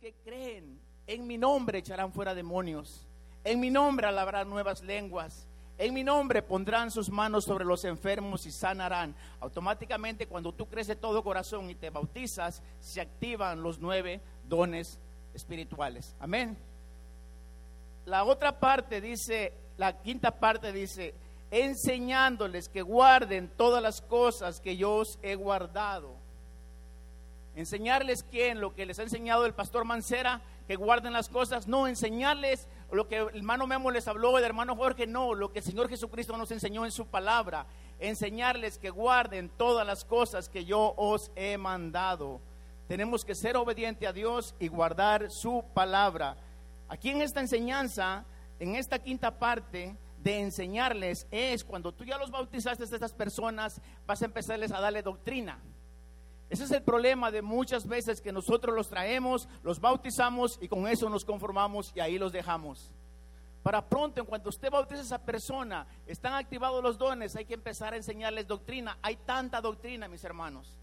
que creen en mi nombre echarán fuera demonios. En mi nombre alabarán nuevas lenguas. En mi nombre pondrán sus manos sobre los enfermos y sanarán. Automáticamente cuando tú crees de todo corazón y te bautizas, se activan los nueve dones espirituales. Amén. La otra parte dice, la quinta parte dice, enseñándoles que guarden todas las cosas que yo os he guardado. Enseñarles quién, lo que les ha enseñado el pastor Mancera, que guarden las cosas, no enseñarles lo que el hermano Memo les habló, el hermano Jorge, no, lo que el Señor Jesucristo nos enseñó en su palabra, enseñarles que guarden todas las cosas que yo os he mandado. Tenemos que ser obedientes a Dios y guardar su palabra. Aquí en esta enseñanza, en esta quinta parte de enseñarles, es cuando tú ya los bautizaste a estas personas, vas a empezarles a darle doctrina. Ese es el problema de muchas veces que nosotros los traemos, los bautizamos y con eso nos conformamos y ahí los dejamos. Para pronto, en cuanto usted bautiza a esa persona, están activados los dones, hay que empezar a enseñarles doctrina. Hay tanta doctrina, mis hermanos.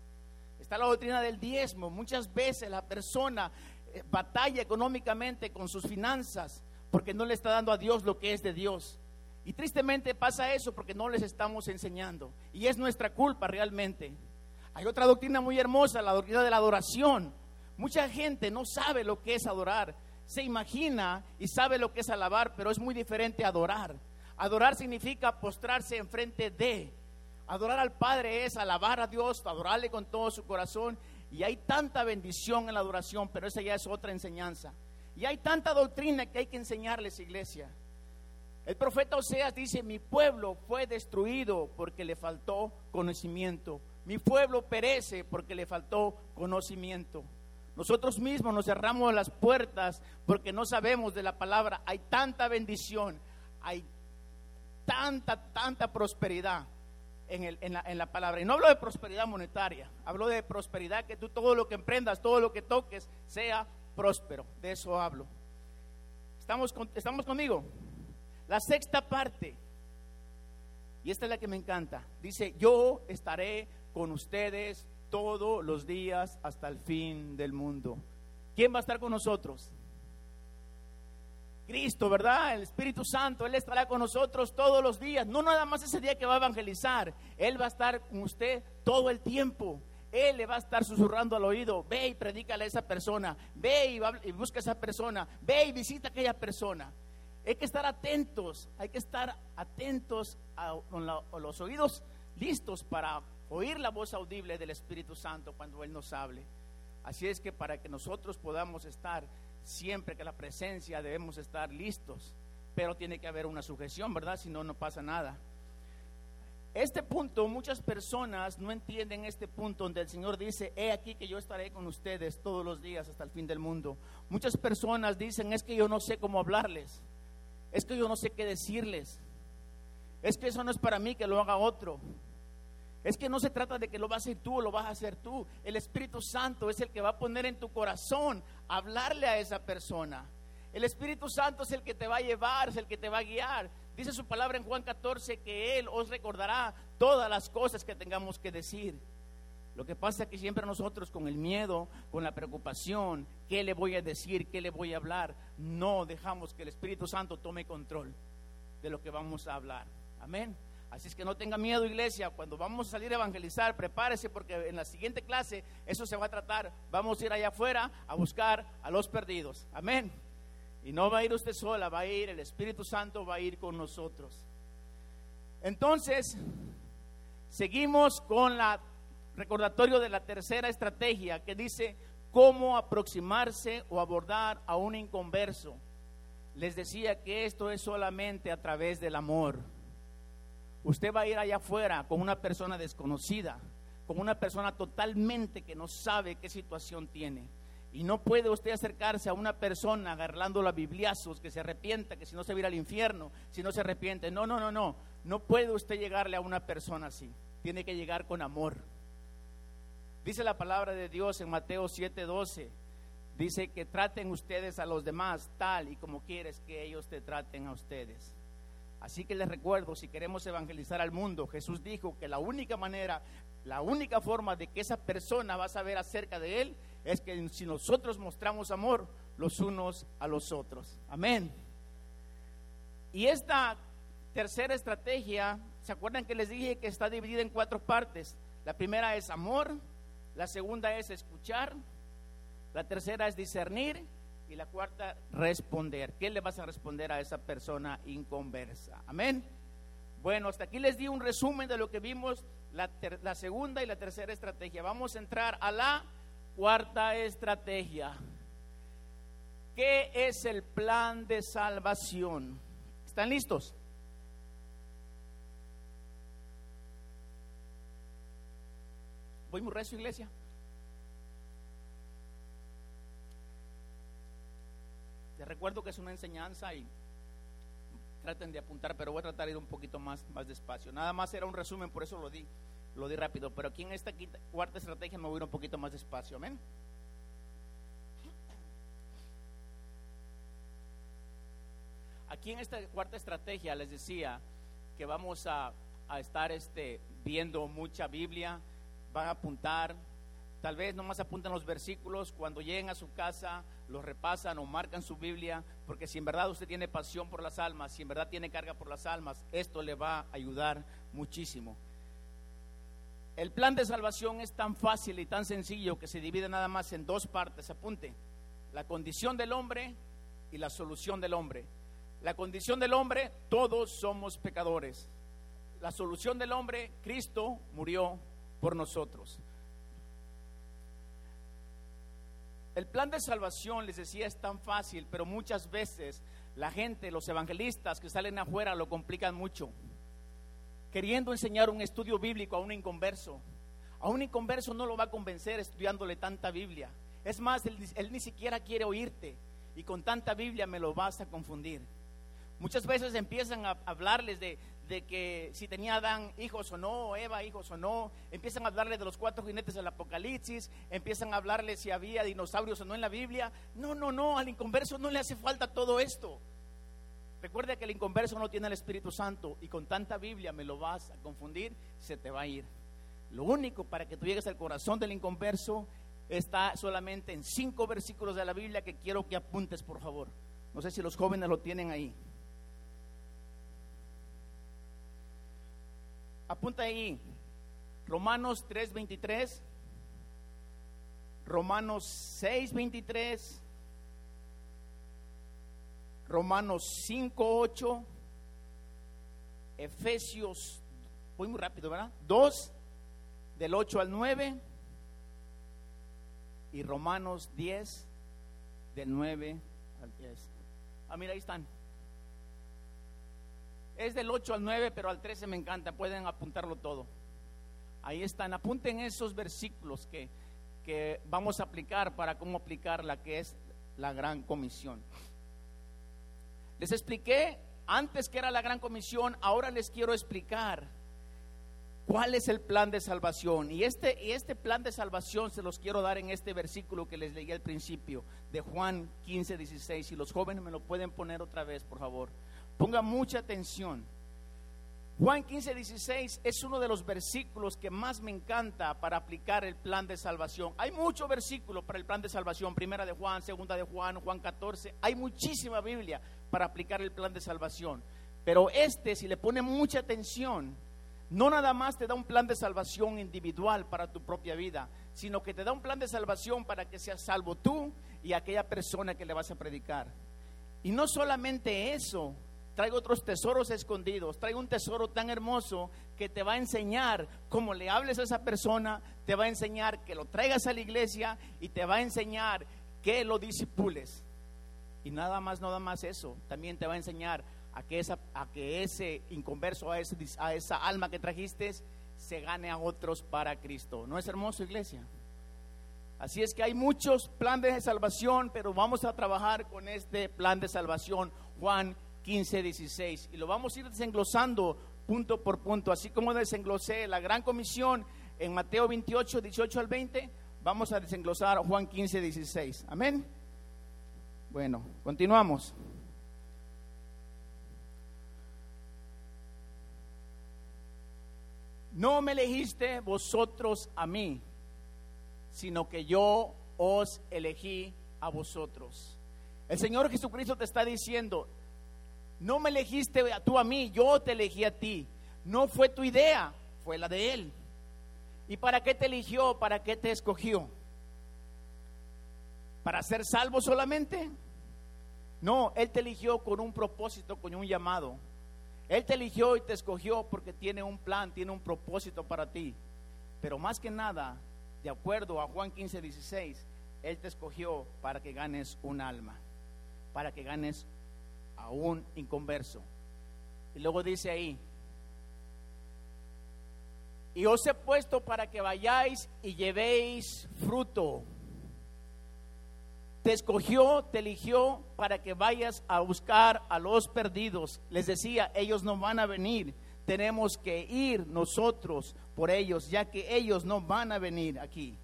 Está la doctrina del diezmo. Muchas veces la persona eh, batalla económicamente con sus finanzas porque no le está dando a Dios lo que es de Dios. Y tristemente pasa eso porque no les estamos enseñando. Y es nuestra culpa realmente. Hay otra doctrina muy hermosa, la doctrina de la adoración. Mucha gente no sabe lo que es adorar. Se imagina y sabe lo que es alabar, pero es muy diferente adorar. Adorar significa postrarse enfrente de. Adorar al Padre es alabar a Dios, adorarle con todo su corazón. Y hay tanta bendición en la adoración, pero esa ya es otra enseñanza. Y hay tanta doctrina que hay que enseñarles, iglesia. El profeta Oseas dice, mi pueblo fue destruido porque le faltó conocimiento. Mi pueblo perece porque le faltó conocimiento. Nosotros mismos nos cerramos las puertas porque no sabemos de la palabra. Hay tanta bendición, hay tanta, tanta prosperidad en, la, palabra. Y no hablo de prosperidad monetaria, hablo de prosperidad que tú todo lo que emprendas, todo lo que toques, sea próspero. De eso hablo. ¿Estamos, estamos conmigo? La sexta parte, y esta es la que me encanta, dice, yo estaré con ustedes todos los días hasta el fin del mundo. ¿Quién va a estar con nosotros? Cristo, ¿verdad? El Espíritu Santo, Él estará con nosotros todos los días. No nada más ese día que va a evangelizar. Él va a estar con usted todo el tiempo. Él le va a estar susurrando al oído. Ve y predícale a esa persona. Ve y, busca a esa persona. Ve y visita a aquella persona. Hay que estar atentos. Hay que estar atentos a, con los oídos listos para oír la voz audible del Espíritu Santo cuando Él nos hable. Así es que para que nosotros podamos estar siempre que la presencia debemos estar listos, pero tiene que haber una sujeción, ¿verdad? Si no, no pasa nada. Este punto, muchas personas no entienden este punto donde el Señor dice, he aquí que yo estaré con ustedes todos los días hasta el fin del mundo. Muchas personas dicen, es que yo no sé cómo hablarles, es que yo no sé qué decirles, es que eso no es para mí, que lo haga otro. Es que no se trata de que lo vas a hacer tú o lo vas a hacer tú. El Espíritu Santo es el que va a poner en tu corazón hablarle a esa persona. El Espíritu Santo es el que te va a llevar, es el que te va a guiar. Dice su palabra en Juan 14 que Él os recordará todas las cosas que tengamos que decir. Lo que pasa es que siempre nosotros con el miedo, con la preocupación, ¿qué le voy a decir? ¿Qué le voy a hablar? No dejamos que el Espíritu Santo tome control de lo que vamos a hablar. Amén. Así es que no tenga miedo, iglesia. Cuando vamos a salir a evangelizar, prepárese porque en la siguiente clase eso se va a tratar. Vamos a ir allá afuera a buscar a los perdidos. Amén. Y no va a ir usted sola, va a ir el Espíritu Santo, va a ir con nosotros. Entonces, seguimos con la recordatorio de la tercera estrategia que dice cómo aproximarse o abordar a un inconverso. Les decía que esto es solamente a través del amor. Usted va a ir allá afuera con una persona desconocida, con una persona totalmente que no sabe qué situación tiene. Y no puede usted acercarse a una persona agarrando a bibliazos, que se arrepienta, que si no se va a ir al infierno, si no se arrepiente. No, no, no, no. No puede usted llegarle a una persona así. Tiene que llegar con amor. Dice la palabra de Dios en Mateo 7:12. Dice que traten ustedes a los demás tal y como quieres que ellos te traten a ustedes. Así que les recuerdo, si queremos evangelizar al mundo, Jesús dijo que la única manera, la única forma de que esa persona va a saber acerca de Él es que si nosotros mostramos amor los unos a los otros. Amén. Y esta tercera estrategia, ¿se acuerdan que les dije que está dividida en cuatro partes? La primera es amor, la segunda es escuchar, la tercera es discernir y la cuarta responder. ¿Qué le vas a responder a esa persona inconversa? Amén. Bueno, hasta aquí les di un resumen de lo que vimos, la, segunda y la tercera estrategia. Vamos a entrar a la cuarta estrategia. ¿Qué es el plan de salvación? ¿Están listos? Voy muy recio, iglesia. Recuerdo que es una enseñanza y traten de apuntar, pero voy a tratar de ir un poquito más, más despacio. Nada más era un resumen, por eso lo di, lo di rápido. Pero aquí en esta cuarta estrategia me voy a ir un poquito más despacio. Amén. Aquí en esta cuarta estrategia les decía que vamos a, a estar este, viendo mucha Biblia, van a apuntar, tal vez nomás apuntan los versículos, cuando lleguen a su casa los repasan o marcan su Biblia, porque si en verdad usted tiene pasión por las almas, si en verdad tiene carga por las almas, esto le va a ayudar muchísimo. El plan de salvación es tan fácil y tan sencillo que se divide nada más en dos partes, apunte, la condición del hombre y la solución del hombre. La condición del hombre, todos somos pecadores. La solución del hombre, Cristo murió por nosotros. El plan de salvación, les decía, es tan fácil, pero muchas veces la gente, los evangelistas que salen afuera lo complican mucho. Queriendo enseñar un estudio bíblico a un inconverso. A un inconverso no lo va a convencer estudiándole tanta Biblia. Es más, él, él ni siquiera quiere oírte. Y con tanta Biblia me lo vas a confundir. Muchas veces empiezan a hablarles de, que si tenía Adán hijos o no, Eva hijos o no, empiezan a hablarles de los cuatro jinetes del Apocalipsis, empiezan a hablarles si había dinosaurios o no en la Biblia. No, no, no, al inconverso no le hace falta todo esto. Recuerda que el inconverso no tiene el Espíritu Santo y con tanta Biblia me lo vas a confundir, se te va a ir. Lo único para que tú llegues al corazón del inconverso está solamente en cinco versículos de la Biblia que quiero que apuntes, por favor. No sé si los jóvenes lo tienen ahí. Apunta ahí. Romanos 3:23. Romanos 6:23. Romanos 5:8. Efesios, voy muy rápido, ¿verdad? 2 del 8 al 9 y Romanos 10 del 9 al 10. Ah, mira, ahí están. Es del 8 al 9, pero al 13 me encanta, pueden apuntarlo todo. Ahí están, apunten esos versículos que, que vamos a aplicar para cómo aplicar la que es la gran comisión. Les expliqué antes que era la gran comisión, ahora les quiero explicar cuál es el plan de salvación. Y este, y este plan de salvación se los quiero dar en este versículo que les leí al principio, de Juan 15, 16. Si los jóvenes me lo pueden poner otra vez, por favor. Ponga mucha atención. Juan 15, 16 es uno de los versículos que más me encanta para aplicar el plan de salvación. Hay muchos versículos para el plan de salvación. Primera de Juan, segunda de Juan, Juan 14. Hay muchísima Biblia para aplicar el plan de salvación. Pero este, si le pone mucha atención, no nada más te da un plan de salvación individual para tu propia vida, sino que te da un plan de salvación para que seas salvo tú y aquella persona que le vas a predicar. Y no solamente eso, traigo otros tesoros escondidos, traigo un tesoro tan hermoso que te va a enseñar cómo le hables a esa persona, te va a enseñar que lo traigas a la iglesia y te va a enseñar que lo disipules. Y nada más, nada más eso, también te va a enseñar a que, esa, a que ese inconverso, a, ese, a esa alma que trajiste, se gane a otros para Cristo. ¿No es hermoso, iglesia? Así es que hay muchos planes de salvación, pero vamos a trabajar con este plan de salvación, Juan 15, 16. Y lo vamos a ir desenglosando punto por punto, así como desenglosé la gran comisión en Mateo 28, 18 al 20, vamos a desenglosar Juan 15, 16. Amén. Bueno, continuamos. No me elegiste vosotros a mí, sino que yo os elegí a vosotros. El Señor Jesucristo te está diciendo, no me elegiste tú a mí, yo te elegí a ti. No fue tu idea, fue la de Él. ¿Y para qué te eligió? ¿Para qué te escogió? ¿Para ser salvo solamente? No, Él te eligió con un propósito, con un llamado. Él te eligió y te escogió porque tiene un plan, tiene un propósito para ti. Pero más que nada, de acuerdo a Juan 15, 16, Él te escogió para que ganes un alma, para que ganes a un inconverso. Y luego dice ahí, y os he puesto para que vayáis y llevéis fruto. Te escogió, te eligió para que vayas a buscar a los perdidos. Les decía, ellos no van a venir. Tenemos que ir nosotros por ellos, ya que ellos no van a venir aquí.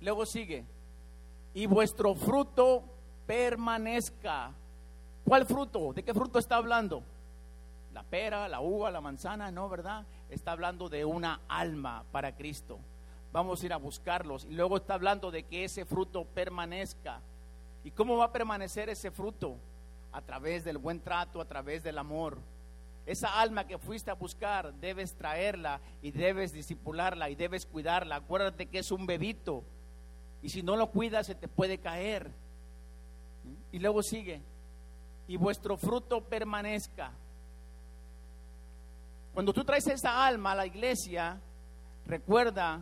Luego sigue, y vuestro fruto permanezca. ¿Cuál fruto? ¿De qué fruto está hablando? La pera, la uva, la manzana, no, ¿verdad? Está hablando de una alma para Cristo. Vamos a ir a buscarlos. Y luego está hablando de que ese fruto permanezca. ¿Y cómo va a permanecer ese fruto? A través del buen trato, a través del amor. Esa alma que fuiste a buscar, debes traerla y debes disipularla y debes cuidarla. Acuérdate que es un bebito y si no lo cuidas se te puede caer. Y luego sigue, y vuestro fruto permanezca. Cuando tú traes esa alma a la iglesia, recuerda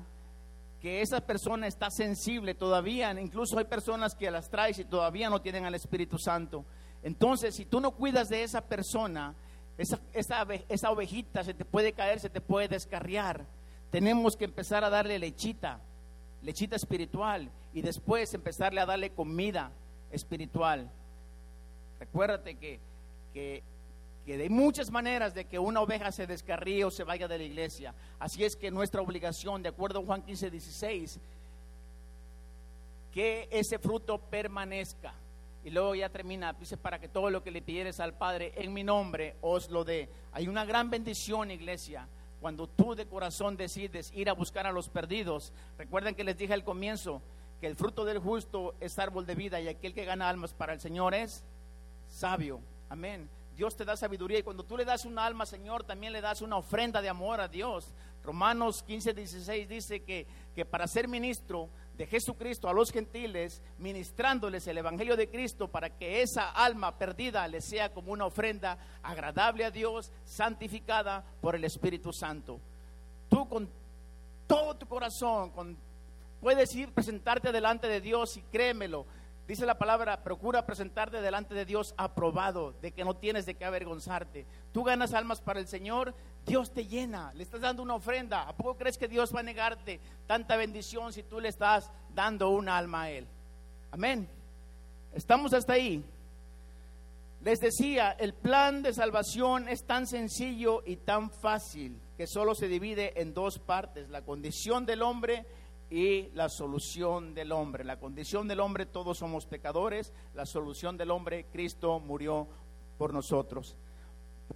que esa persona está sensible todavía, incluso hay personas que las traes y todavía no tienen al Espíritu Santo. Entonces, si tú no cuidas de esa persona, esa, esa, ovejita se te puede caer, se te puede descarriar. Tenemos que empezar a darle lechita lechita espiritual y después empezarle a darle comida espiritual. Recuérdate que, que, hay muchas maneras de que una oveja se descarríe o se vaya de la iglesia. Así es que nuestra obligación, de acuerdo a Juan 15, 16, que ese fruto permanezca. Y luego ya termina, dice, para que todo lo que le pidieres al Padre en mi nombre os lo dé. Hay una gran bendición, iglesia cuando tú de corazón decides ir a buscar a los perdidos, recuerden que les dije al comienzo que el fruto del justo es árbol de vida y aquel que gana almas para el Señor es sabio. Amén. Dios te da sabiduría y cuando tú le das una alma, Señor, también le das una ofrenda de amor a Dios. Romanos 15, 16 dice que, que para ser ministro de Jesucristo a los gentiles, ministrándoles el Evangelio de Cristo para que esa alma perdida les sea como una ofrenda agradable a Dios, santificada por el Espíritu Santo. Tú con todo tu corazón, con, puedes ir presentarte delante de Dios y créemelo, Dice la palabra, procura presentarte delante de Dios aprobado, de que no tienes de qué avergonzarte. Tú ganas almas para el Señor, Dios te llena, le estás dando una ofrenda. ¿A poco crees que Dios va a negarte tanta bendición si tú le estás dando una alma a Él? Amén. Estamos hasta ahí. Les decía, el plan de salvación es tan sencillo y tan fácil que solo se divide en dos partes, la condición del hombre y la solución del hombre. La condición del hombre, todos somos pecadores. La solución del hombre, Cristo murió por nosotros.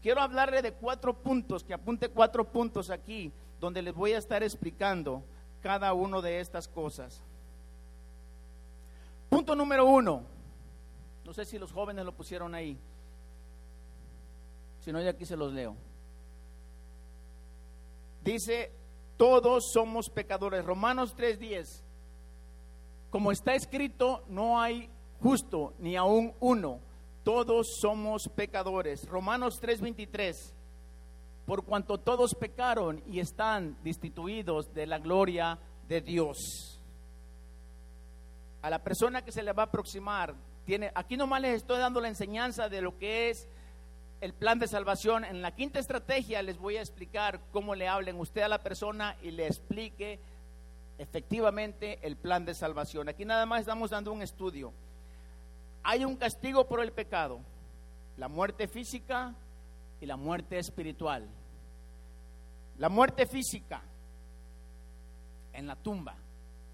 Quiero hablarle de cuatro puntos, que apunte cuatro puntos aquí, donde les voy a estar explicando cada uno de estas cosas. Punto número uno. No sé si los jóvenes lo pusieron ahí. Si no, ya aquí se los leo. Dice todos somos pecadores. Romanos 3:10. Como está escrito, no hay justo ni aún uno. Todos somos pecadores. Romanos 3:23. Por cuanto todos pecaron y están destituidos de la gloria de Dios. A la persona que se le va a aproximar, tiene, aquí nomás les estoy dando la enseñanza de lo que es el plan de salvación. En la quinta estrategia les voy a explicar cómo le hablen usted a la persona y le explique efectivamente el plan de salvación. Aquí nada más estamos dando un estudio. Hay un castigo por el pecado, la muerte física y la muerte espiritual. La muerte física en la tumba.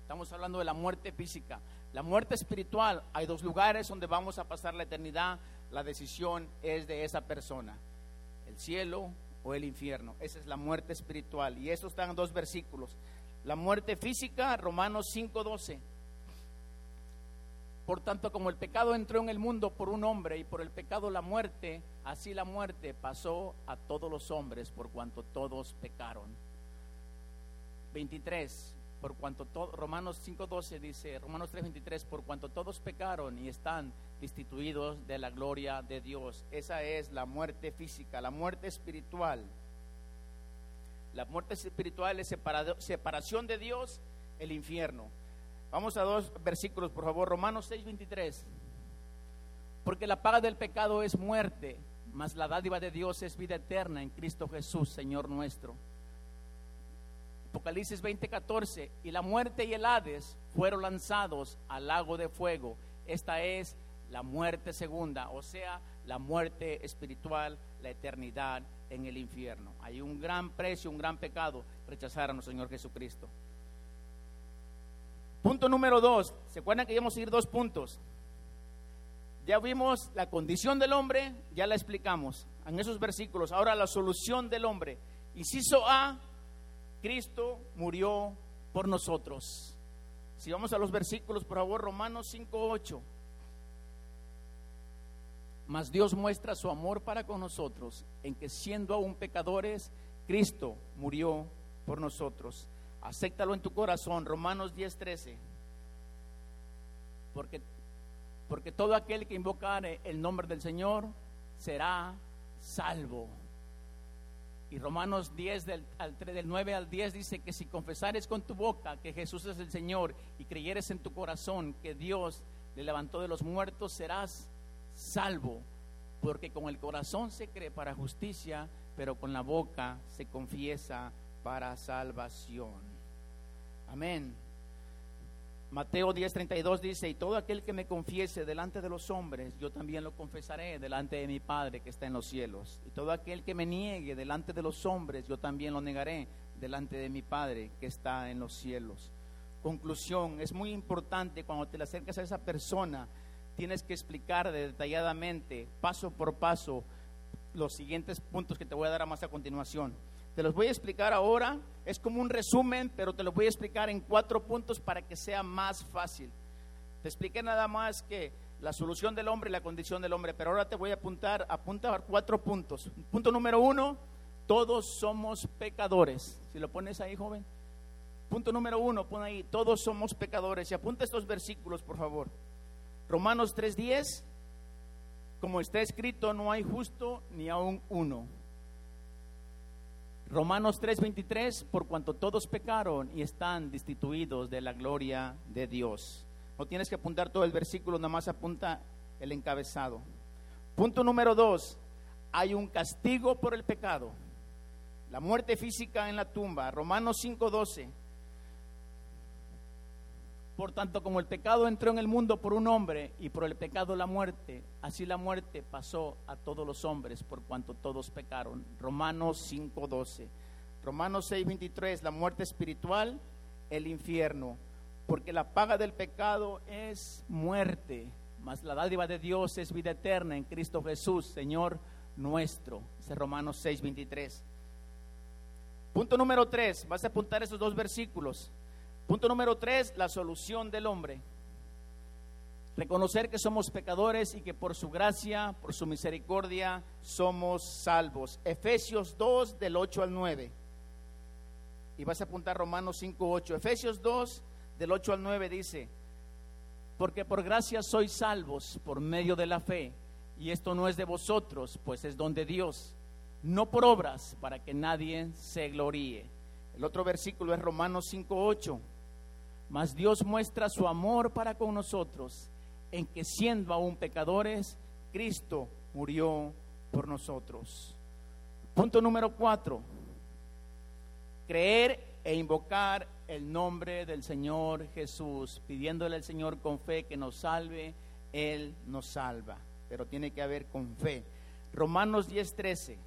Estamos hablando de la muerte física. La muerte espiritual, hay dos lugares donde vamos a pasar la eternidad la decisión es de esa persona, el cielo o el infierno. Esa es la muerte espiritual. Y eso están en dos versículos. La muerte física, Romanos 5:12. Por tanto, como el pecado entró en el mundo por un hombre y por el pecado la muerte, así la muerte pasó a todos los hombres por cuanto todos pecaron. 23, por cuanto Romanos 5:12 dice, Romanos 3:23, por cuanto todos pecaron y están destituidos de la gloria de Dios. Esa es la muerte física, la muerte espiritual. La muerte espiritual es separación de Dios, el infierno. Vamos a dos versículos, por favor. Romanos 6:23. Porque la paga del pecado es muerte, mas la dádiva de Dios es vida eterna en Cristo Jesús, Señor nuestro. Apocalipsis 20:14. Y la muerte y el Hades fueron lanzados al lago de fuego. Esta es la muerte segunda, o sea, la muerte espiritual, la eternidad en el infierno. Hay un gran precio, un gran pecado rechazar a nuestro Señor Jesucristo. Punto número dos. ¿Se acuerdan que íbamos a ir dos puntos? Ya vimos la condición del hombre, ya la explicamos en esos versículos. Ahora la solución del hombre. Inciso A, Cristo murió por nosotros. Si vamos a los versículos, por favor, Romanos 5.8. Mas Dios muestra su amor para con nosotros en que siendo aún pecadores, Cristo murió por nosotros. Acéptalo en tu corazón, Romanos 10:13. Porque, porque todo aquel que invocare el nombre del Señor será salvo. Y Romanos 10 del, al, del 9 al 10 dice que si confesares con tu boca que Jesús es el Señor y creyeres en tu corazón que Dios le levantó de los muertos, serás salvo. Porque con el corazón se cree para justicia, pero con la boca se confiesa para salvación. Amén. Mateo 10:32 dice, y todo aquel que me confiese delante de los hombres, yo también lo confesaré delante de mi Padre que está en los cielos. Y todo aquel que me niegue delante de los hombres, yo también lo negaré delante de mi Padre que está en los cielos. Conclusión, es muy importante cuando te acercas a esa persona, tienes que explicar detalladamente, paso por paso, los siguientes puntos que te voy a dar más a continuación. Te los voy a explicar ahora, es como un resumen, pero te los voy a explicar en cuatro puntos para que sea más fácil. Te expliqué nada más que la solución del hombre y la condición del hombre, pero ahora te voy a apuntar, apuntar cuatro puntos. Punto número uno, todos somos pecadores. Si lo pones ahí, joven. Punto número uno, pon ahí, todos somos pecadores. Y apunta estos versículos, por favor. Romanos 3.10, como está escrito, no hay justo ni aún uno. Romanos 3:23, por cuanto todos pecaron y están destituidos de la gloria de Dios. No tienes que apuntar todo el versículo, nada más apunta el encabezado. Punto número 2, hay un castigo por el pecado. La muerte física en la tumba. Romanos 5:12. Por tanto, como el pecado entró en el mundo por un hombre y por el pecado la muerte, así la muerte pasó a todos los hombres por cuanto todos pecaron. Romanos 5:12. Romanos 6:23, la muerte espiritual, el infierno, porque la paga del pecado es muerte, mas la dádiva de Dios es vida eterna en Cristo Jesús, Señor nuestro. Dice Romanos 6:23. Punto número 3, vas a apuntar esos dos versículos. Punto número tres, la solución del hombre. Reconocer que somos pecadores y que por su gracia, por su misericordia, somos salvos. Efesios 2 del 8 al 9. Y vas a apuntar Romanos 5, 8. Efesios 2 del 8 al 9 dice, porque por gracia sois salvos por medio de la fe. Y esto no es de vosotros, pues es don de Dios. No por obras, para que nadie se gloríe. El otro versículo es Romanos 5, 8 mas Dios muestra su amor para con nosotros en que siendo aún pecadores, Cristo murió por nosotros. Punto número cuatro. Creer e invocar el nombre del Señor Jesús, pidiéndole al Señor con fe que nos salve, Él nos salva. Pero tiene que haber con fe. Romanos 10.13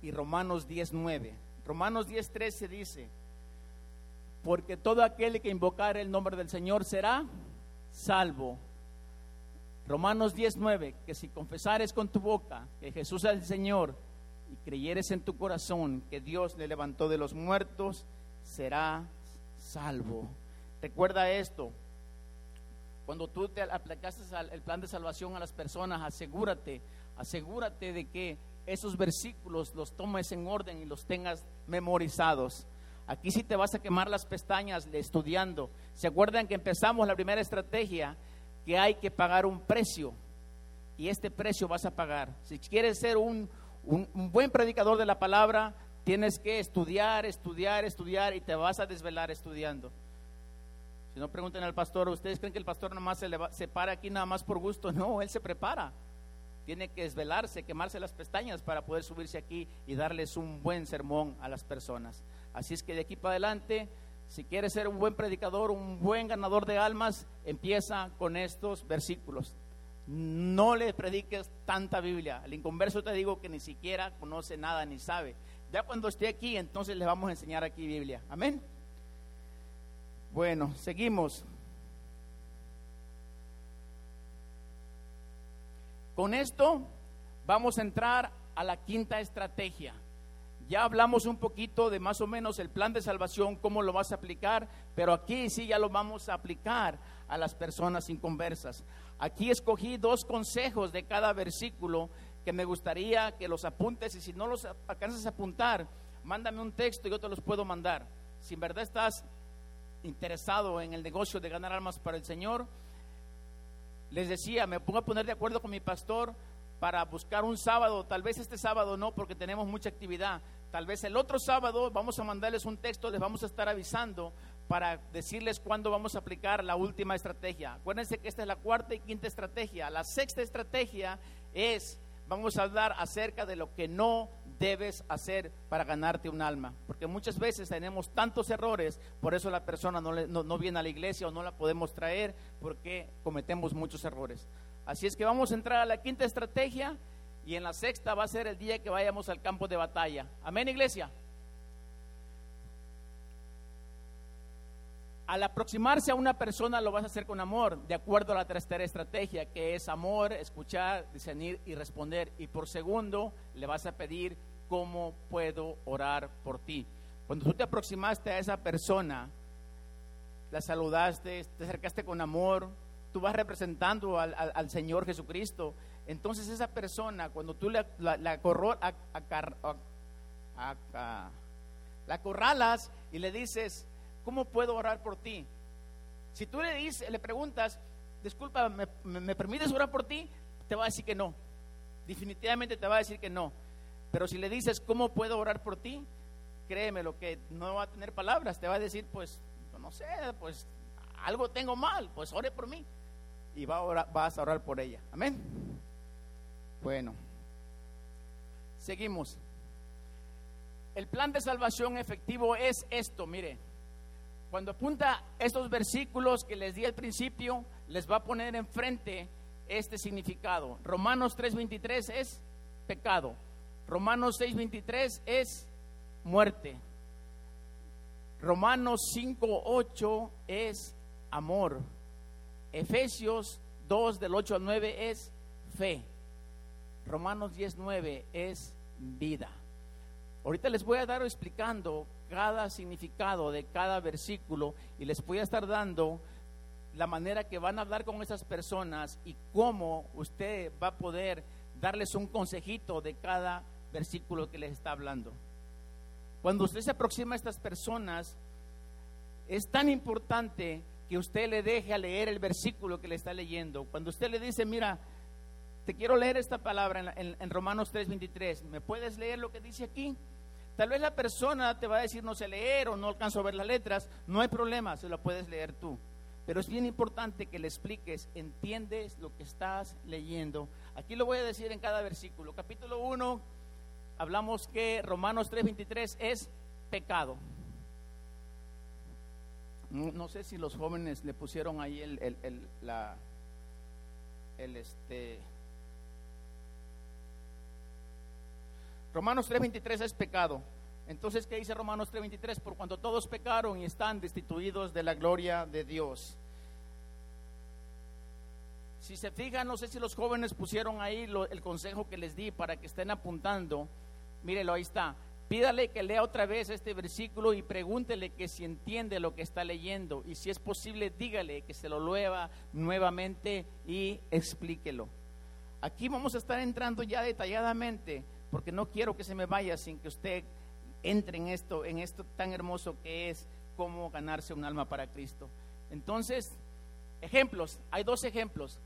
y Romanos 10.9. Romanos 10.13 dice, porque todo aquel que invocar el nombre del Señor será salvo. Romanos 19, que si confesares con tu boca que Jesús es el Señor y creyeres en tu corazón que Dios le levantó de los muertos, será salvo. Recuerda esto. Cuando tú te aplicaste el plan de salvación a las personas, asegúrate, asegúrate de que esos versículos los tomes en orden y los tengas memorizados. Aquí sí te vas a quemar las pestañas estudiando. ¿Se acuerdan que empezamos la primera estrategia? Que hay que pagar un precio. Y este precio vas a pagar. Si quieres ser un, buen predicador de la palabra, tienes que estudiar, estudiar, estudiar y te vas a desvelar estudiando. Si no pregunten al pastor, ¿ustedes creen que el pastor nomás se, se para aquí nada más por gusto? No, él se prepara. Tiene que desvelarse, quemarse las pestañas para poder subirse aquí y darles un buen sermón a las personas. Así es que de aquí para adelante, si quieres ser un buen predicador, un buen ganador de almas, empieza con estos versículos. No le prediques tanta Biblia. Al inconverso te digo que ni siquiera conoce nada ni sabe. Ya cuando esté aquí, entonces le vamos a enseñar aquí Biblia. Amén. Bueno, seguimos. Con esto vamos a entrar a la quinta estrategia. Ya hablamos un poquito de más o menos el plan de salvación, cómo lo vas a aplicar, pero aquí sí ya lo vamos a aplicar a las personas inconversas. Aquí escogí dos consejos de cada versículo que me gustaría que los apuntes y si no los alcanzas a apuntar, mándame un texto y yo te los puedo mandar. Si en verdad estás interesado en el negocio de ganar almas para el Señor, les decía, me pongo a poner de acuerdo con mi pastor para buscar un sábado, tal vez este sábado no, porque tenemos mucha actividad, tal vez el otro sábado vamos a mandarles un texto, les vamos a estar avisando para decirles cuándo vamos a aplicar la última estrategia. Acuérdense que esta es la cuarta y quinta estrategia. La sexta estrategia es vamos a hablar acerca de lo que no debes hacer para ganarte un alma. Porque muchas veces tenemos tantos errores, por eso la persona no, no, viene a la iglesia o no la podemos traer, porque cometemos muchos errores. Así es que vamos a entrar a la quinta estrategia y en la sexta va a ser el día que vayamos al campo de batalla. Amén, iglesia. Al aproximarse a una persona lo vas a hacer con amor, de acuerdo a la tercera estrategia, que es amor, escuchar, discernir y responder. Y por segundo, le vas a pedir cómo puedo orar por ti. Cuando tú te aproximaste a esa persona, la saludaste, te acercaste con amor, tú vas representando al, Señor Jesucristo. Entonces esa persona, cuando tú la, la, la, la corralas y le dices, ¿cómo puedo orar por ti? Si tú le dices, le preguntas, disculpa, ¿me, permites orar por ti? Te va a decir que no. Definitivamente te va a decir que no. Pero si le dices, ¿cómo puedo orar por ti? Créeme, lo que no va a tener palabras, te va a decir, pues, no sé, pues algo tengo mal, pues ore por mí. Y va a orar, vas a orar por ella. Amén. Bueno, seguimos. El plan de salvación efectivo es esto, mire. Cuando apunta estos versículos que les di al principio, les va a poner enfrente este significado. Romanos 3:23 es pecado. Romanos 6:23 es muerte. Romanos 5:8 es amor. Efesios 2 del 8 al 9 es fe. Romanos 10:9 es vida. Ahorita les voy a dar explicando cada significado de cada versículo y les voy a estar dando la manera que van a hablar con esas personas y cómo usted va a poder darles un consejito de cada versículo que les está hablando. Cuando usted se aproxima a estas personas, es tan importante que usted le deje a leer el versículo que le está leyendo. Cuando usted le dice, mira, te quiero leer esta palabra en, Romanos 3:23, ¿me puedes leer lo que dice aquí? Tal vez la persona te va a decir no sé leer o no alcanzo a ver las letras, no hay problema, se lo puedes leer tú. Pero es bien importante que le expliques, entiendes lo que estás leyendo. Aquí lo voy a decir en cada versículo. Capítulo 1, hablamos que Romanos 3:23 es pecado. No, sé si los jóvenes le pusieron ahí el, el, el, la, el este, Romanos 3:23 es pecado. Entonces, ¿qué dice Romanos 3:23? Por cuanto todos pecaron y están destituidos de la gloria de Dios. Si se fijan, no sé si los jóvenes pusieron ahí el consejo que les di para que estén apuntando. Mírelo, ahí está. Pídale que lea otra vez este versículo y pregúntele que si entiende lo que está leyendo y si es posible dígale que se lo lea nuevamente y explíquelo. Aquí vamos a estar entrando ya detalladamente porque no quiero que se me vaya sin que usted entre en esto, en esto tan hermoso que es cómo ganarse un alma para Cristo. Entonces, ejemplos, hay dos ejemplos.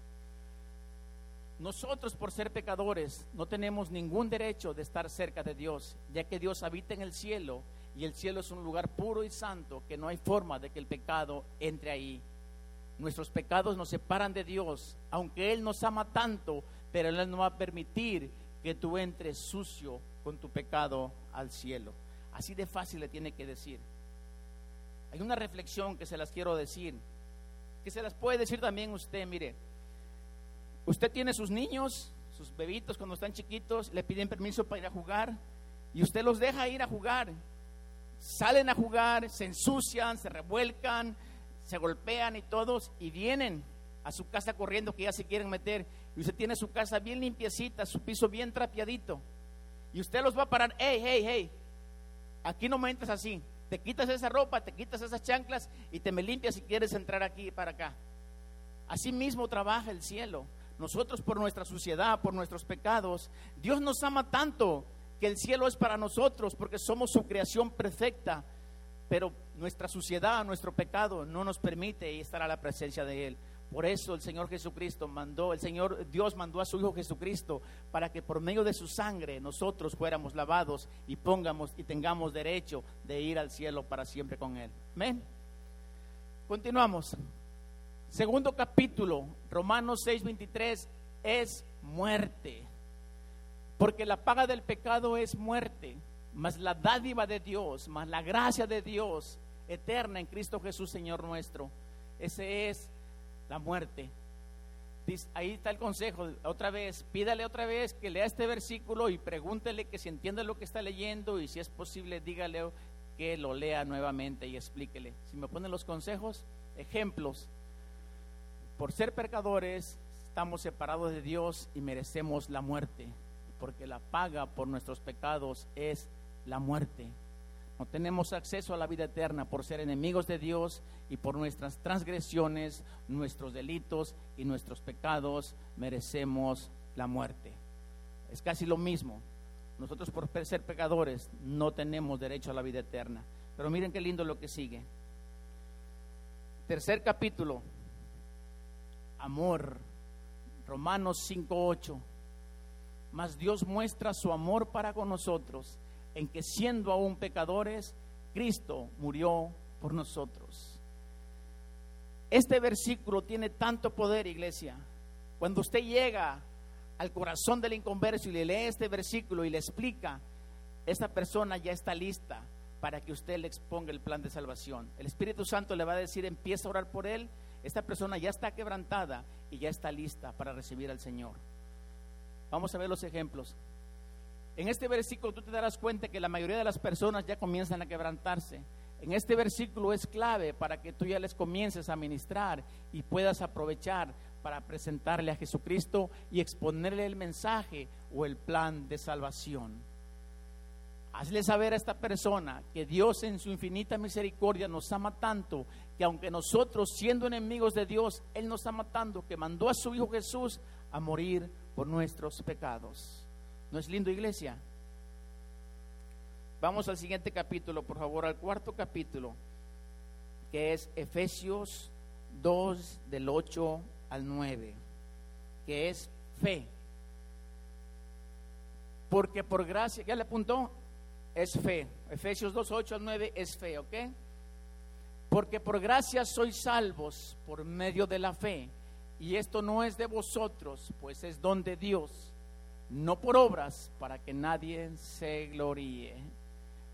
Nosotros por ser pecadores no tenemos ningún derecho de estar cerca de Dios, ya que Dios habita en el cielo y el cielo es un lugar puro y santo que no hay forma de que el pecado entre ahí. Nuestros pecados nos separan de Dios, aunque Él nos ama tanto, pero Él no va a permitir que tú entres sucio con tu pecado al cielo. Así de fácil le tiene que decir. Hay una reflexión que se las quiero decir, que se las puede decir también usted, mire. Usted tiene sus niños, sus bebitos cuando están chiquitos, le piden permiso para ir a jugar y usted los deja ir a jugar. Salen a jugar, se ensucian, se revuelcan, se golpean y todos y vienen a su casa corriendo que ya se quieren meter y usted tiene su casa bien limpiecita, su piso bien trapeadito y usted los va a parar, hey, hey, hey, aquí no me entres así, te quitas esa ropa, te quitas esas chanclas y te me limpias si quieres entrar aquí para acá. Así mismo trabaja el cielo nosotros por nuestra suciedad, por nuestros pecados, Dios nos ama tanto que el cielo es para nosotros porque somos su creación perfecta, pero nuestra suciedad, nuestro pecado no nos permite estar a la presencia de Él. Por eso el Señor Jesucristo mandó, el Señor Dios mandó a su Hijo Jesucristo para que por medio de su sangre nosotros fuéramos lavados y pongamos y tengamos derecho de ir al cielo para siempre con Él. Amén. Continuamos. Segundo capítulo, Romanos 6:23, es muerte. Porque la paga del pecado es muerte, mas la dádiva de Dios, más la gracia de Dios eterna en Cristo Jesús, Señor nuestro, ese es la muerte. Ahí está el consejo, otra vez, pídale otra vez que lea este versículo y pregúntele que si entiende lo que está leyendo y si es posible, dígale que lo lea nuevamente y explíquele. Si me ponen los consejos, ejemplos, por ser pecadores, estamos separados de Dios y merecemos la muerte, porque la paga por nuestros pecados es la muerte. No tenemos acceso a la vida eterna por ser enemigos de Dios y por nuestras transgresiones, nuestros delitos y nuestros pecados merecemos la muerte. Es casi lo mismo. Nosotros por ser pecadores no tenemos derecho a la vida eterna. Pero miren qué lindo lo que sigue. Tercer capítulo, amor. Romanos 5:8. Mas Dios muestra su amor para con nosotros en que siendo aún pecadores, Cristo murió por nosotros. Este versículo tiene tanto poder, iglesia. Cuando usted llega al corazón del inconverso y le lee este versículo y le explica, esa persona ya está lista para que usted le exponga el plan de salvación. El Espíritu Santo le va a decir, empieza a orar por él esta persona ya está quebrantada y ya está lista para recibir al Señor. Vamos a ver los ejemplos. En este versículo tú te darás cuenta que la mayoría de las personas ya comienzan a quebrantarse. En este versículo es clave para que tú ya les comiences a ministrar y puedas aprovechar para presentarle a Jesucristo y exponerle el mensaje o el plan de salvación. Hazle saber a esta persona que Dios en su infinita misericordia nos ama tanto que aunque nosotros siendo enemigos de Dios, Él nos ama tanto que mandó a su Hijo Jesús a morir por nuestros pecados. ¿No es lindo iglesia? Vamos al siguiente capítulo, por favor, al cuarto capítulo, que es Efesios 2 del 8 al 9, que es fe. Porque por gracia, ¿ya le apuntó? es fe. Efesios 2, 8 al 9 es fe, ¿ok? Porque por gracia sois salvos por medio de la fe. Y esto no es de vosotros, pues es don de Dios, no por obras, para que nadie se gloríe.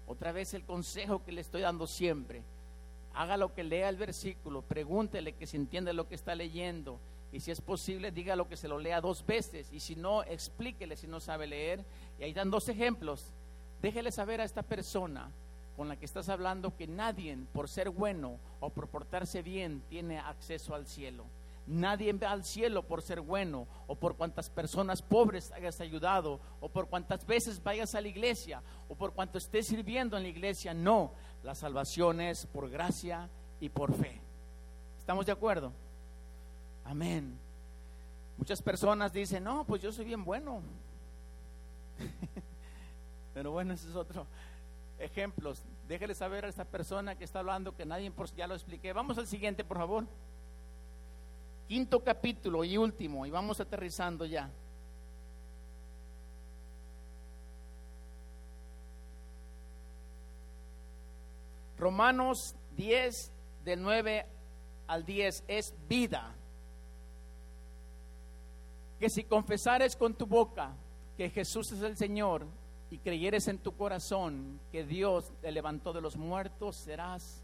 Otra vez el consejo que le estoy dando siempre. Haga lo que lea el versículo, pregúntele que si entiende lo que está leyendo. Y si es posible, dígalo que se lo lea dos veces. Y si no, explíquele si no sabe leer. Y ahí dan dos ejemplos Déjele saber a esta persona con la que estás hablando que nadie por ser bueno o por portarse bien tiene acceso al cielo. Nadie va al cielo por ser bueno o por cuantas personas pobres hayas ayudado o por cuantas veces vayas a la iglesia o por cuanto estés sirviendo en la iglesia. No, la salvación es por gracia y por fe. ¿Estamos de acuerdo? Amén. Muchas personas dicen, no, pues yo soy bien bueno. Pero bueno, ese es otro ejemplo. Déjele saber a esta persona que está hablando que nadie, ya lo expliqué. Vamos al siguiente, por favor quinto capítulo y último, y vamos aterrizando ya. Romanos 10, del 9 al 10, es vida. Que si confesares con tu boca que Jesús es el Señor y creyeres en tu corazón que Dios te levantó de los muertos, serás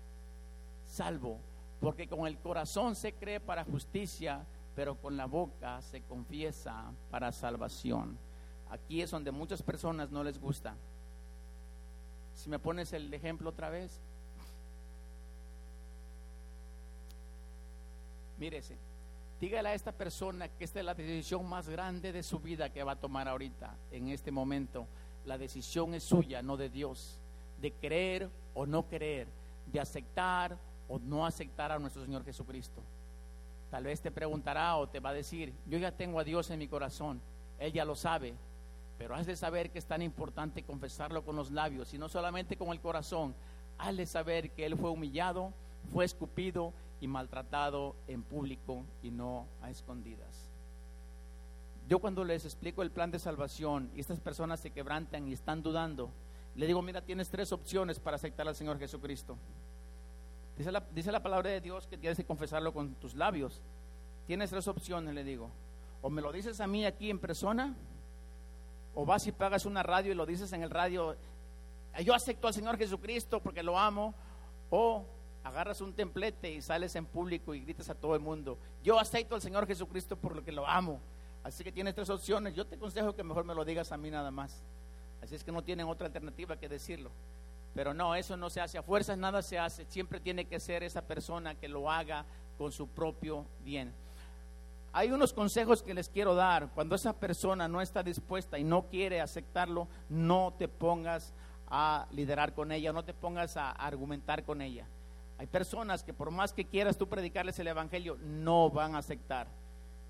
salvo. Porque con el corazón se cree para justicia, pero con la boca se confiesa para salvación. Aquí es donde muchas personas no les gusta. Si me pones el ejemplo otra vez. Mírese, dígale a esta persona que esta es la decisión más grande de su vida que va a tomar ahorita, en este momento. La decisión es suya, no de Dios. De creer o no creer, de aceptar o no aceptar a nuestro Señor Jesucristo. Tal vez te preguntará o te va a decir, yo ya tengo a Dios en mi corazón, Él ya lo sabe, pero has de saber que es tan importante confesarlo con los labios y no solamente con el corazón, has de saber que Él fue humillado, fue escupido y maltratado en público y no a escondidas. Yo cuando les explico el plan de salvación y estas personas se quebrantan y están dudando, le digo, mira, tienes tres opciones para aceptar al Señor Jesucristo. Dice la, palabra de Dios que tienes que confesarlo con tus labios. Tienes tres opciones, le digo. O me lo dices a mí aquí en persona, o vas y pagas una radio y lo dices en el radio, yo acepto al Señor Jesucristo porque lo amo, o agarras un templete y sales en público y gritas a todo el mundo, yo acepto al Señor Jesucristo por lo que lo amo. Así que tienes tres opciones. Yo te aconsejo que mejor me lo digas a mí nada más. Así es que no tienen otra alternativa que decirlo. Pero no, eso no se hace a fuerzas, nada se hace. Siempre tiene que ser esa persona que lo haga con su propio bien. Hay unos consejos que les quiero dar. Cuando esa persona no está dispuesta y no quiere aceptarlo, no te pongas a liderar con ella, no te pongas a argumentar con ella. Hay personas que por más que quieras tú predicarles el Evangelio, no van a aceptar.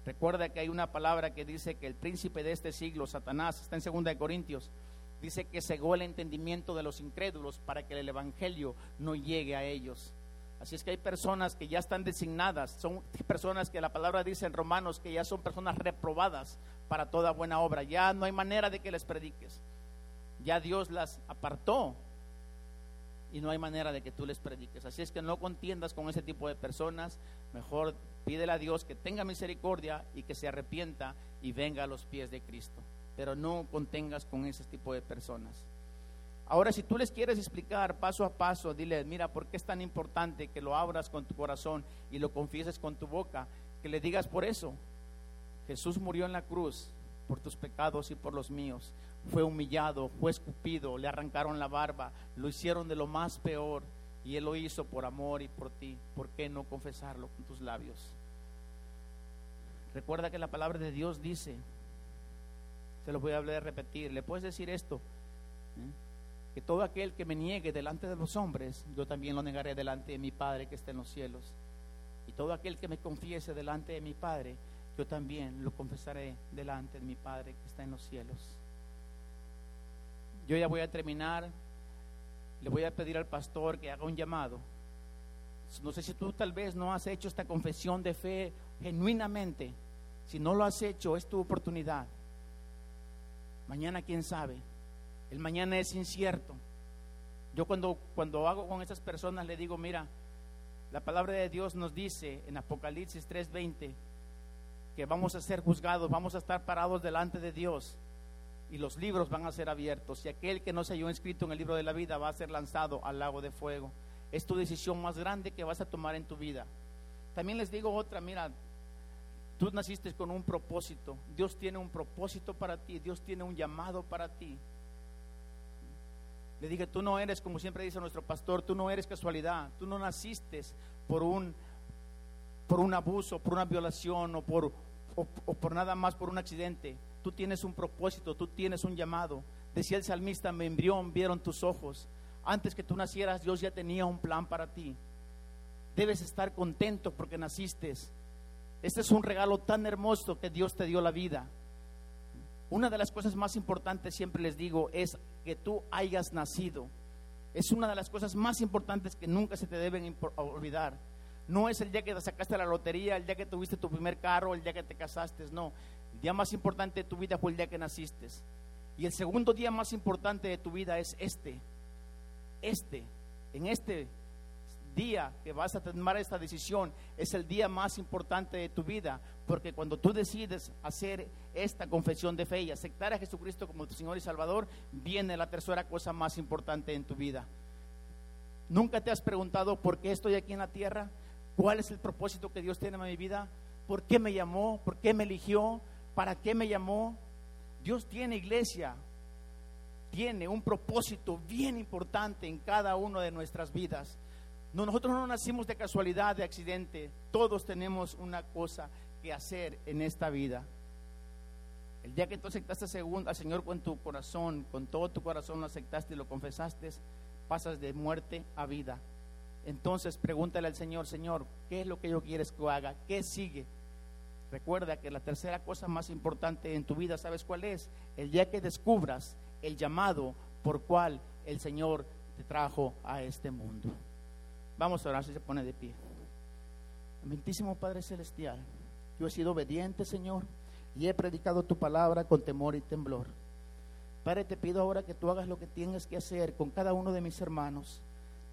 Recuerda que hay una palabra que dice que el príncipe de este siglo, Satanás, está en 2 Corintios, dice que cegó el entendimiento de los incrédulos para que el Evangelio no llegue a ellos. Así es que hay personas que ya están designadas, son personas que la palabra dice en Romanos que ya son personas reprobadas para toda buena obra. Ya no hay manera de que les prediques. Ya Dios las apartó y no hay manera de que tú les prediques. Así es que no contiendas con ese tipo de personas. Mejor pídele a Dios que tenga misericordia y que se arrepienta y venga a los pies de Cristo pero no contengas con ese tipo de personas. Ahora, si tú les quieres explicar paso a paso, dile, mira, ¿por qué es tan importante que lo abras con tu corazón y lo confieses con tu boca? Que le digas por eso. Jesús murió en la cruz por tus pecados y por los míos. Fue humillado, fue escupido, le arrancaron la barba, lo hicieron de lo más peor y Él lo hizo por amor y por ti. ¿Por qué no confesarlo con tus labios? Recuerda que la palabra de Dios dice se lo voy a hablar repetir. ¿Le puedes decir esto? ¿Eh? Que todo aquel que me niegue delante de los hombres, yo también lo negaré delante de mi Padre que está en los cielos. Y todo aquel que me confiese delante de mi Padre, yo también lo confesaré delante de mi Padre que está en los cielos. Yo ya voy a terminar. Le voy a pedir al pastor que haga un llamado. No sé si tú tal vez no has hecho esta confesión de fe genuinamente. Si no lo has hecho, es tu oportunidad. Mañana quién sabe. El mañana es incierto. Yo cuando, cuando hago con esas personas le digo, mira, la palabra de Dios nos dice en Apocalipsis 3:20 que vamos a ser juzgados, vamos a estar parados delante de Dios y los libros van a ser abiertos y aquel que no se halló inscrito en el libro de la vida va a ser lanzado al lago de fuego. Es tu decisión más grande que vas a tomar en tu vida. También les digo otra, mira, Tú naciste con un propósito. Dios tiene un propósito para ti. Dios tiene un llamado para ti. Le dije, tú no eres, como siempre dice nuestro pastor, tú no eres casualidad. Tú no naciste por un por un abuso, por una violación o por, o, por nada más por un accidente. Tú tienes un propósito, tú tienes un llamado. Decía el salmista, me embrión, vieron tus ojos. Antes que tú nacieras, Dios ya tenía un plan para ti. Debes estar contento porque naciste. Este es un regalo tan hermoso que Dios te dio la vida. Una de las cosas más importantes, siempre les digo, es que tú hayas nacido. Es una de las cosas más importantes que nunca se te deben olvidar. No es el día que te sacaste la lotería, el día que tuviste tu primer carro, el día que te casaste, no. El día más importante de tu vida fue el día que naciste. Y el segundo día más importante de tu vida es este. Este. En este día que vas a tomar esta decisión es el día más importante de tu vida, porque cuando tú decides hacer esta confesión de fe y aceptar a Jesucristo como tu Señor y Salvador, viene la tercera cosa más importante en tu vida. ¿Nunca te has preguntado por qué estoy aquí en la tierra? ¿Cuál es el propósito que Dios tiene en mi vida? ¿Por qué me llamó? ¿Por qué me eligió? ¿Para qué me llamó? Dios tiene iglesia, tiene un propósito bien importante en cada una de nuestras vidas. No, nosotros no nacimos de casualidad, de accidente. Todos tenemos una cosa que hacer en esta vida. El día que tú aceptaste al Señor con tu corazón, con todo tu corazón lo aceptaste y lo confesaste, pasas de muerte a vida. Entonces pregúntale al Señor, Señor, ¿qué es lo que yo quieres que haga? ¿Qué sigue? Recuerda que la tercera cosa más importante en tu vida, ¿sabes cuál es? El día que descubras el llamado por cual el Señor te trajo a este mundo. Vamos a orar si se pone de pie. Amantísimo Padre Celestial, yo he sido obediente, Señor, y he predicado tu palabra con temor y temblor. Padre, te pido ahora que tú hagas lo que tienes que hacer con cada uno de mis hermanos.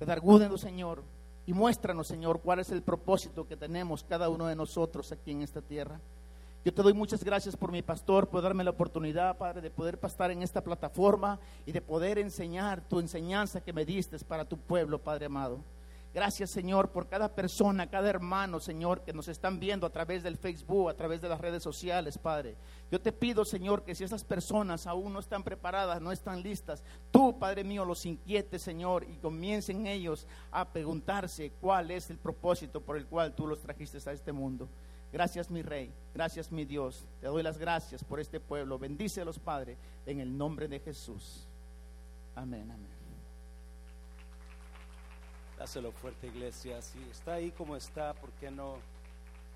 Te dargúdenos, Señor, y muéstranos, Señor, cuál es el propósito que tenemos cada uno de nosotros aquí en esta tierra. Yo te doy muchas gracias por mi pastor, por darme la oportunidad, Padre, de poder pasar en esta plataforma y de poder enseñar tu enseñanza que me diste para tu pueblo, Padre amado. Gracias, Señor, por cada persona, cada hermano, Señor, que nos están viendo a través del Facebook, a través de las redes sociales, Padre. Yo te pido, Señor, que si esas personas aún no están preparadas, no están listas, tú, Padre mío, los inquietes, Señor, y comiencen ellos a preguntarse cuál es el propósito por el cual tú los trajiste a este mundo. Gracias, mi Rey. Gracias, mi Dios. Te doy las gracias por este pueblo. Bendícelos, Padre, en el nombre de Jesús. Amén, amén. Dáselo fuerte, iglesia. Si está ahí como está, ¿por qué no?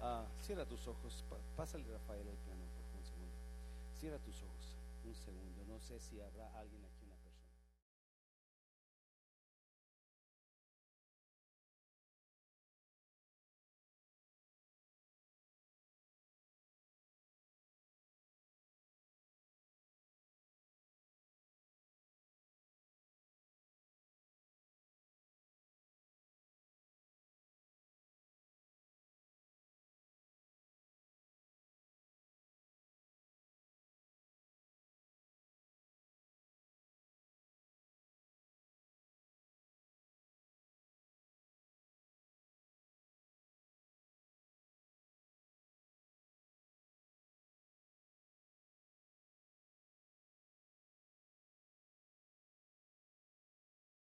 Ah, cierra tus ojos. Pásale, Rafael, el piano, por un segundo. Cierra tus ojos. Un segundo. No sé si habrá alguien aquí.